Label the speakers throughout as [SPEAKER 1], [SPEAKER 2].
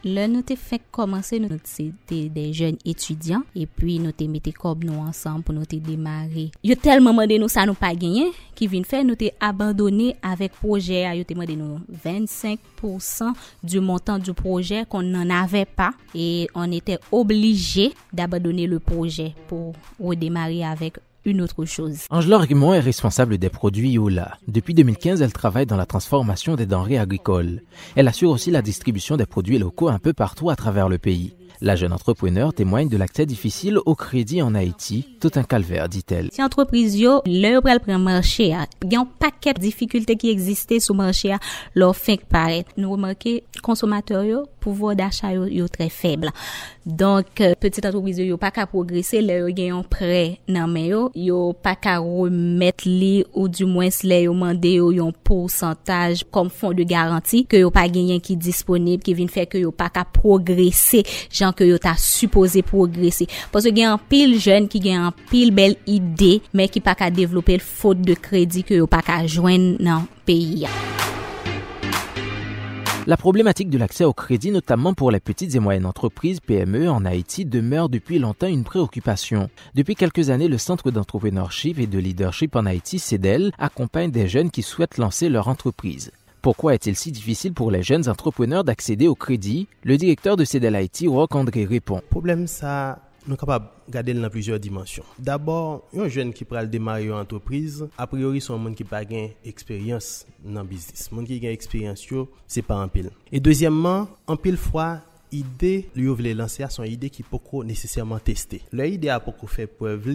[SPEAKER 1] Le nou te fèk komanse nou se te de jen etudyan E pi nou te mette kob nou ansan pou nou te demare. Yo tel maman de nou sa nou pa genyen Ki vin fè nou te abandone avèk proje a Yo te maman nou 25% du montant du proje kon nan avè pa E on ete oblige d'abandone le proje pou ou demare avèk une autre chose.
[SPEAKER 2] Angela Argument est responsable des produits Yola. Depuis 2015, elle travaille dans la transformation des denrées agricoles. Elle assure aussi la distribution des produits locaux un peu partout à travers le pays. La jeune entrepreneur témoigne de l'accès difficile au crédit en Haïti, tout un calvaire, dit-elle.
[SPEAKER 1] Si entreprise yo, le pral pren marché, il y a un paquet de difficultés qui existaient sur le marché, leur fin paraître. Nous remarquons, consommateurs yo, pouvoir d'achat yo, yo très faible. Donc, euh, petite entreprise yo, pas qu'à progresser, le yo gen un prêt men yo, yo pa ka remet li ou du mwen sle yo mande yo yon porsantaj kom fon de garanti ke yo pa genyen ki disponib ki vin fe ke yo pa ka progresi jan ke yo ta supose progresi. Pase gen an pil jen ki gen an pil bel ide men ki pa ka devlope l fote de kredi ke yo pa ka jwen nan peyi ya.
[SPEAKER 2] La problématique de l'accès au crédit, notamment pour les petites et moyennes entreprises PME en Haïti, demeure depuis longtemps une préoccupation. Depuis quelques années, le Centre d'entrepreneurship et de leadership en Haïti, CEDEL, accompagne des jeunes qui souhaitent lancer leur entreprise. Pourquoi est-il si difficile pour les jeunes entrepreneurs d'accéder au crédit? Le directeur de CEDEL Haïti, Rock André, répond.
[SPEAKER 3] Problème nous capables de garder dans plusieurs dimensions. D'abord, un jeune qui peut démarrer une entreprise, a priori, c'est un monde qui n'a pas d'expérience dans le business. Un monde qui a expérience, ce n'est pas un pile. Et deuxièmement, en pile fois, idée lui voulait lancer son idée qui peut nécessairement tester. L'idée a beaucoup fait preuve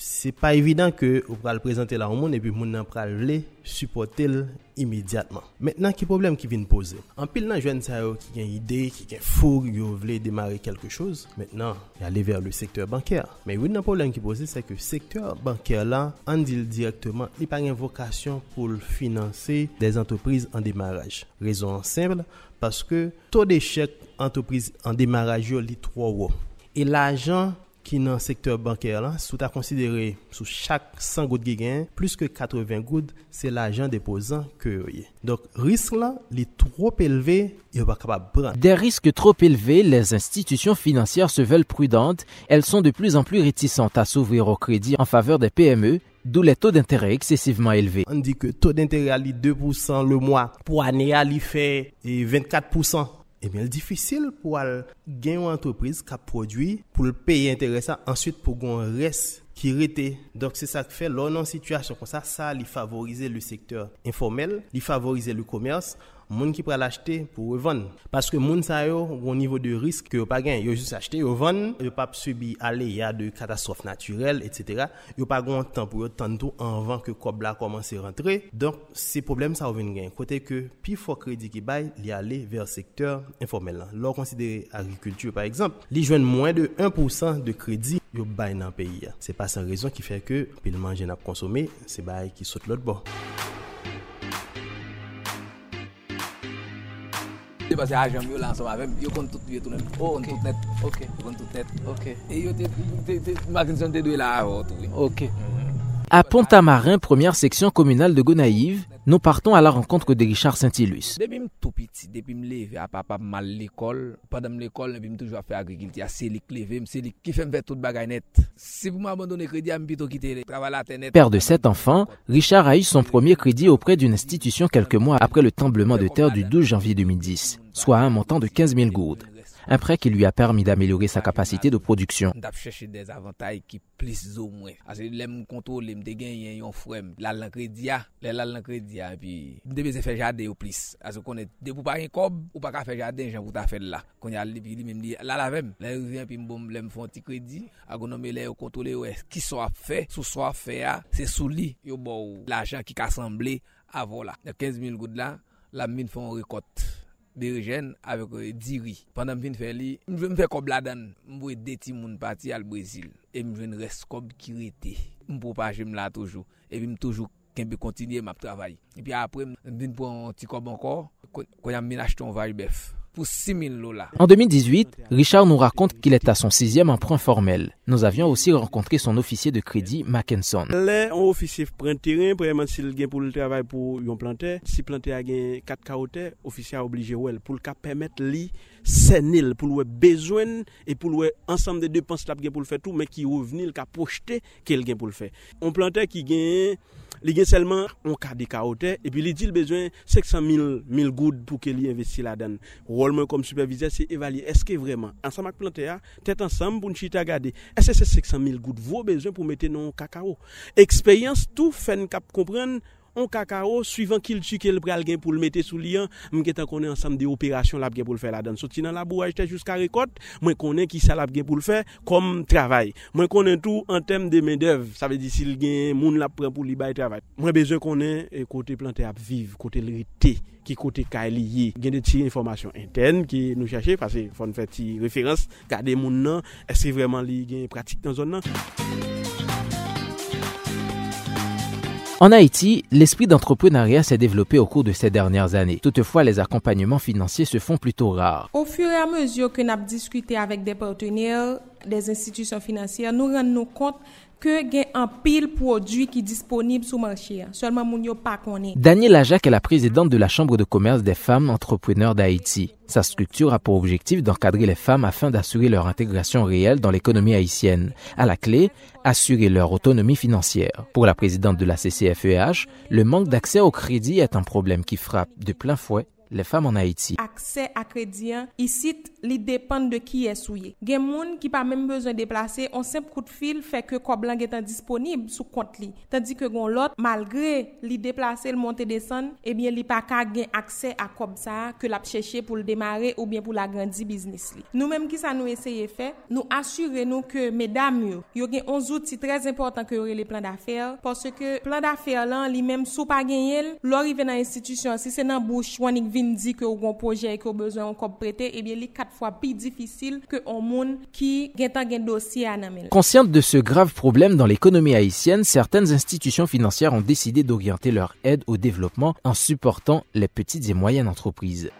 [SPEAKER 3] se pa evidant ke ou pral prezante la ou moun epi moun nan pral vle supporte l imediatman. Mètnen ki problem ki vin pose? An pil nan jwen sa yo ki gen ide, ki gen foug, yo vle demare kelke chose, mètnen yale ver le sektor banker. Mè yon nan problem ki pose se ke sektor banker la an dil direktman li pa gen vokasyon pou l finanse des antopriz an demaraj. Rezon ansemble, paske to de chèk antopriz an demaraj yo li tro wò. E l ajan qui dans le secteur bancaire là, sous à considéré sous chaque 100 gouttes de gain, plus que 80 gouttes, c'est l'argent déposant que Donc risque là, est trop élevé, il pas capable prendre.
[SPEAKER 2] Des risques trop élevés, les institutions financières se veulent prudentes, elles sont de plus en plus réticentes à s'ouvrir au crédit en faveur des PME d'où les taux d'intérêt excessivement élevés.
[SPEAKER 3] On dit que taux d'intérêt à 2% le mois, pour année à fait 24% Ebyen, l difisil pou al gen yon antropriz ka prodwi pou l peyi interesa, answit pou gon res ki rete. Dok se sa k fe, lor nan situasyon kon sa, sa li favorize le sektor informel, li favorize le komers, moun ki pral achete pou revan. Paske moun sa yo, ou nivou de risk ki yo pa gen, yo jous achete, yo van, yo pa subi ale ya de katastrofe naturel, etc. Yo pa gon tan pou yo tan tou anvan ke kob la komanse rentre. Donk, se problem sa ou ven gen. Kote ke pi fo kredi ki bay, li ale ver sektor informel lan. Lor konsidere agrikultur par exemple, li jwen mwen de 1% de kredi yo bay nan peyi ya. Se pa san rezon ki fè ke pilman jen ap konsome, se bay ki sot lot bo. Bord.
[SPEAKER 4] Pase a jem yo lan som avem, yo kon tout yo tout net. Yo kon tout net. Ok. Yo kon tout net. Ok. E yo te, makinson te dwe la avot.
[SPEAKER 2] Ok. À Pont-Amarin, première section communale de Gonaïve, nous partons à la rencontre de Richard Saint-Ilus.
[SPEAKER 4] Depuis m tout petit, depuis m leve à papa mal l'école, pendant l'école, depuis m toujours fait agriculture, c'est lui qui leve, c'est lui qui fait me faire toute bagaille net. Si vous m'abandonnez crédit, m plutôt quitter le travail la net.
[SPEAKER 2] Père de sept enfants, Richard a eu son premier crédit auprès d'une institution quelques mois après le tremblement de terre du 12 janvier 2010, soit un montant de 15 000 gourdes un prêt qui lui a permis d'améliorer sa capacité de production.
[SPEAKER 4] Avantages qui un y a fait, fait l'argent assemblé avant là. 15 000 gouttes là, la mine font récolte Berijen avèk diri. Pandan fin fè li, mwen jwen fè kob ladan. Mwen vwe deti moun pati al Brazil. E mwen jwen res kob ki rete. Mwen propaje m la toujou. E pi m toujou kenbe kontinye m ap travay. E pi apre mwen vin pou an ti kob ankor. Kon, kon yam menaj ton vay bef.
[SPEAKER 2] En 2018, Richard nous raconte qu'il est à son sixième emprunt formel. Nous avions aussi rencontré son officier de crédit, Mackinson.
[SPEAKER 5] Là, un officier prend terrain, premièrement, s'il gagne pour le travail pour un planter, si planter a gagné 4 carottes, officier a obligé pour le permettre lui senil pour le besoin et pour le ensemble de dépenses là pour le faire tout mais qui revenu le projeté qu'il gagne pour le faire. On planter qui gagne li gen selman on ka de kaote, epi li di l bezwen 600.000 goud pou ke li investi la den. Rolman kom supervize se evalye, eske vreman, ansan mak plante ya, tet ansan pou nchita gade, eske se 600.000 goud vwo bezwen pou mette non kakao. Eksperyans tou fen kap kompren, on kakao suivant qu'il tue qu'il pral gain pour le mettre sous lien. M'ke tan connait ensemble des opérations l'a gain pour le faire là-dedans. Sorti dans labourage jusqu'à récolte moi connait qui ça l'a gain pour le faire comme travail. Moi connait tout en termes de main d'œuvre ça veut dire s'il gain moun l'a prend pour li bail travail. Moi besoin connait eh, côté planter à vivre côté l'été qui côté lié. Gain de petites informations internes qui nous chercher parce que faut faire référence garder moun nan. Est-ce vraiment li gain pratique dans zone là
[SPEAKER 2] En Haïti, l'esprit d'entrepreneuriat s'est développé au cours de ces dernières années. Toutefois, les accompagnements financiers se font plutôt rares.
[SPEAKER 6] Au fur et à mesure que nous avons discuté avec des partenaires, des institutions financières, nous rendons compte que.
[SPEAKER 2] Daniel Ajac est la présidente de la Chambre de commerce des femmes entrepreneurs d'Haïti. Sa structure a pour objectif d'encadrer les femmes afin d'assurer leur intégration réelle dans l'économie haïtienne. À la clé, assurer leur autonomie financière. Pour la présidente de la CCFEH, le manque d'accès au crédit est un problème qui frappe de plein fouet les femmes en Haïti.
[SPEAKER 6] Accès à crédit, ici, il dépend de qui est souillé. Il y a des gens qui pas même besoin de déplacer, Un simple coup de fil fait que Koblan est disponible sous compte li. Tandis que l'autre, malgré li déplacer, le monter descendre, eh bien, il pas ka gen accès à Kob ça que l'a cherché pour le démarrer ou bien pour l'agrandir business li. Nous même qui ça nous essayer faire, nous assurer nous que mesdames yo, yo gen 11 outils très importants que les plans d'affaires parce que plan d'affaires là, li même sous pas gagner, l'arrivée dans l'institution, si c'est dans bouche, wanik dit que un projet que besoin encore prêter et bien les quatre fois plus difficile que un monde qui a un dossier à
[SPEAKER 2] Consciente de ce grave problème dans l'économie haïtienne, certaines institutions financières ont décidé d'orienter leur aide au développement en supportant les petites et moyennes entreprises.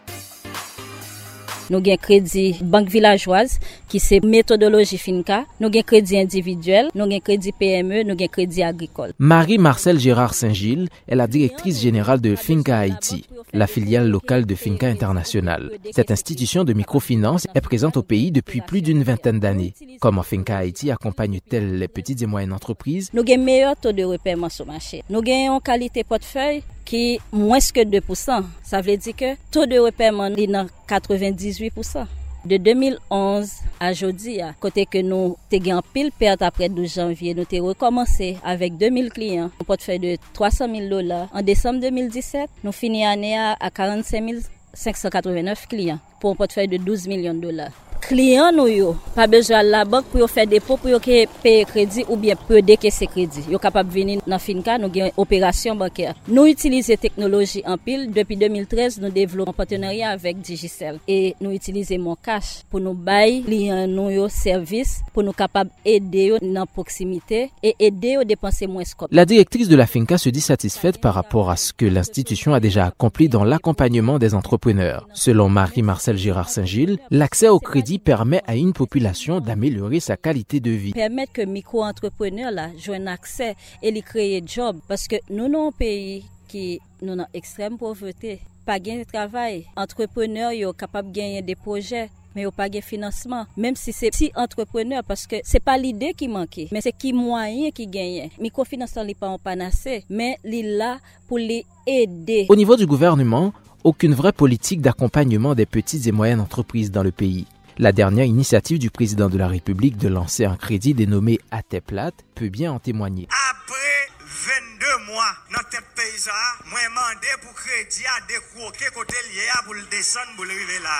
[SPEAKER 7] Nous avons crédit banque villageoise qui c'est méthodologie FINCA. Nous avons crédit individuel, nous avons crédit PME, nous avons crédit agricole.
[SPEAKER 2] Marie-Marcel Gérard Saint-Gilles est la directrice générale de FINCA Haïti, la filiale locale de FINCA International. Cette institution de microfinance est présente au pays depuis plus d'une vingtaine d'années. Comment FINCA Haïti accompagne-t-elle les petites et moyennes entreprises?
[SPEAKER 7] Nous avons meilleur taux de repaiement sur le marché. Nous avons une qualité portefeuille qui est moins que 2%. Ça veut dire que le taux de repaiement est dans 98%. De 2011 a jodi a, kote ke nou te gen pil perte apre 12 janvye, nou te rekomansi avèk 2000 kliyan, nou pot fè de 300.000 dolar. En Desem 2017, nou fini anè a 45.589 kliyan pou pot fè de 12 milyon dolar. Clients nous pas besoin la banque pour faire dépôt pour payer crédit ou bien peu décaisser crédit. Yo capable venir dans Finca, nous une opération bancaire. Nous utilisons technologie en pile depuis 2013, nous développons un partenariat avec Digicel et nous utilisons mon cash pour nous bailler clients nous service pour nous capable aider dans proximité et aider à dépenser moins
[SPEAKER 2] La directrice de la Finca se dit satisfaite par rapport à ce que l'institution a déjà accompli dans l'accompagnement des entrepreneurs. Selon Marie-Marcel Girard Saint-Gilles, l'accès au crédit permet à une population d'améliorer sa qualité de vie.
[SPEAKER 7] Permettre que micro-entrepreneurs là un accès et les créer job. Parce que nous sommes un pays qui nous en extrême pauvreté, pas de travail, entrepreneurs sont capables de gagner des projets mais au pas de financement. Même si c'est si entrepreneur parce que c'est pas l'idée qui manquait mais c'est qui moyen qui gagne microfinancement n'est pas en panacée mais il là pour les aider.
[SPEAKER 2] Au niveau du gouvernement aucune vraie politique d'accompagnement des petites et moyennes entreprises dans le pays la dernière initiative du président de la République de lancer un crédit dénommé Ateplat peut bien en témoigner.
[SPEAKER 8] Après 22 mois, notre pays a demandé pour crédit à décroquer côté lié pour le descendre pour arriver là.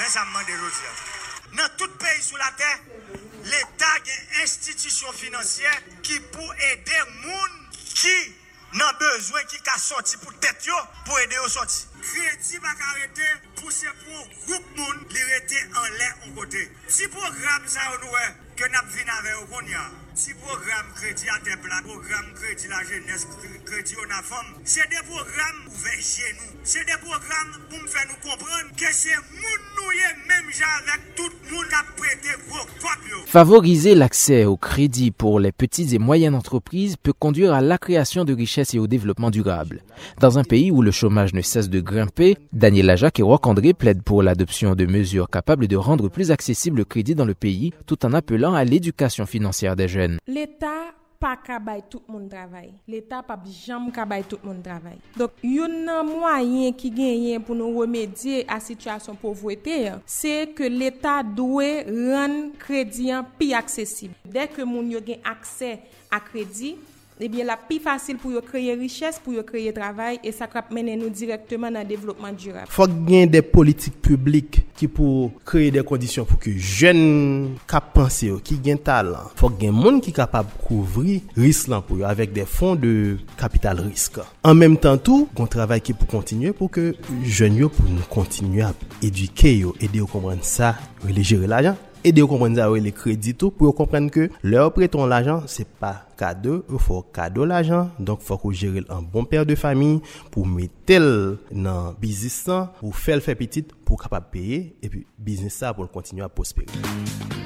[SPEAKER 8] Mais ça me demande Dans tout pays sur la terre, l'État a une institution financière qui peut aider les gens qui nan bezwen ki ka soti pou tet yo pou ede yo soti. Kredi bak arete pou se pou group moun li rete an lè an kote. Si program sa ou noue ke nap vin ave yo kon ya. Si programme crédit à tes plats, programme crédit la jeunesse, crédit aux femmes, c'est des programmes ouverts chez nous. C'est des programmes pour me faire nous comprendre que c'est moun nous même avec tout le monde a prêté gros
[SPEAKER 2] Favoriser l'accès au crédit pour les petites et moyennes entreprises peut conduire à la création de richesses et au développement durable. Dans un pays où le chômage ne cesse de grimper, Daniel Lajac et Roch André plaident pour l'adoption de mesures capables de rendre plus accessible le crédit dans le pays tout en appelant à l'éducation financière des jeunes.
[SPEAKER 6] L'État pas ka tout le monde travail. L'État pas jamais tout le monde travail. Donc, un moyen qui gagne pour nous remédier à la situation de pauvreté, c'est que l'État doit rendre crédit plus accessible. Dès que moun yo gen accès à crédit, eh bien, la plus facile pour créer richesse, pour créer travail, et ça va mener nous directement dans le développement durable.
[SPEAKER 3] Faut qu'il y ait des politiques publiques qui pour créer des conditions pour que jeunes qui pensent, qui ont talent, faut qu'il y ait des gens qui sont couvrir risque pour avec des fonds de capital risque. En même temps, tout, on travaille qui pour continuer pour que jeunes pour nous continuer à éduquer, aider à comprendre E de yo kompren zavre le kredito pou yo kompren ke le ou preton l'ajan se pa kado, ou fò kado l'ajan. Donk fò kou jere l'an bon per de fami pou metel nan bizis san, pou fel fe petit pou kapap peye, e pi bizis sa pou l'kontinyo a prosperi.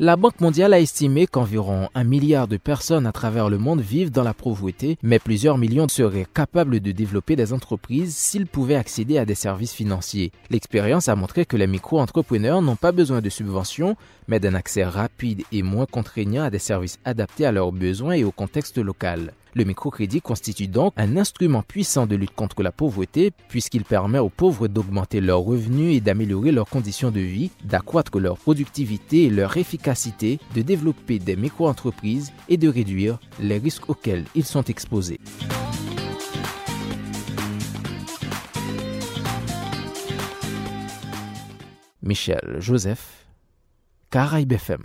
[SPEAKER 2] La Banque mondiale a estimé qu'environ un milliard de personnes à travers le monde vivent dans la pauvreté, mais plusieurs millions seraient capables de développer des entreprises s'ils pouvaient accéder à des services financiers. L'expérience a montré que les micro-entrepreneurs n'ont pas besoin de subventions, mais d'un accès rapide et moins contraignant à des services adaptés à leurs besoins et au contexte local. Le microcrédit constitue donc un instrument puissant de lutte contre la pauvreté puisqu'il permet aux pauvres d'augmenter leurs revenus et d'améliorer leurs conditions de vie, d'accroître leur productivité et leur efficacité, de développer des micro-entreprises et de réduire les risques auxquels ils sont exposés. Michel Joseph, Caraïbes FM.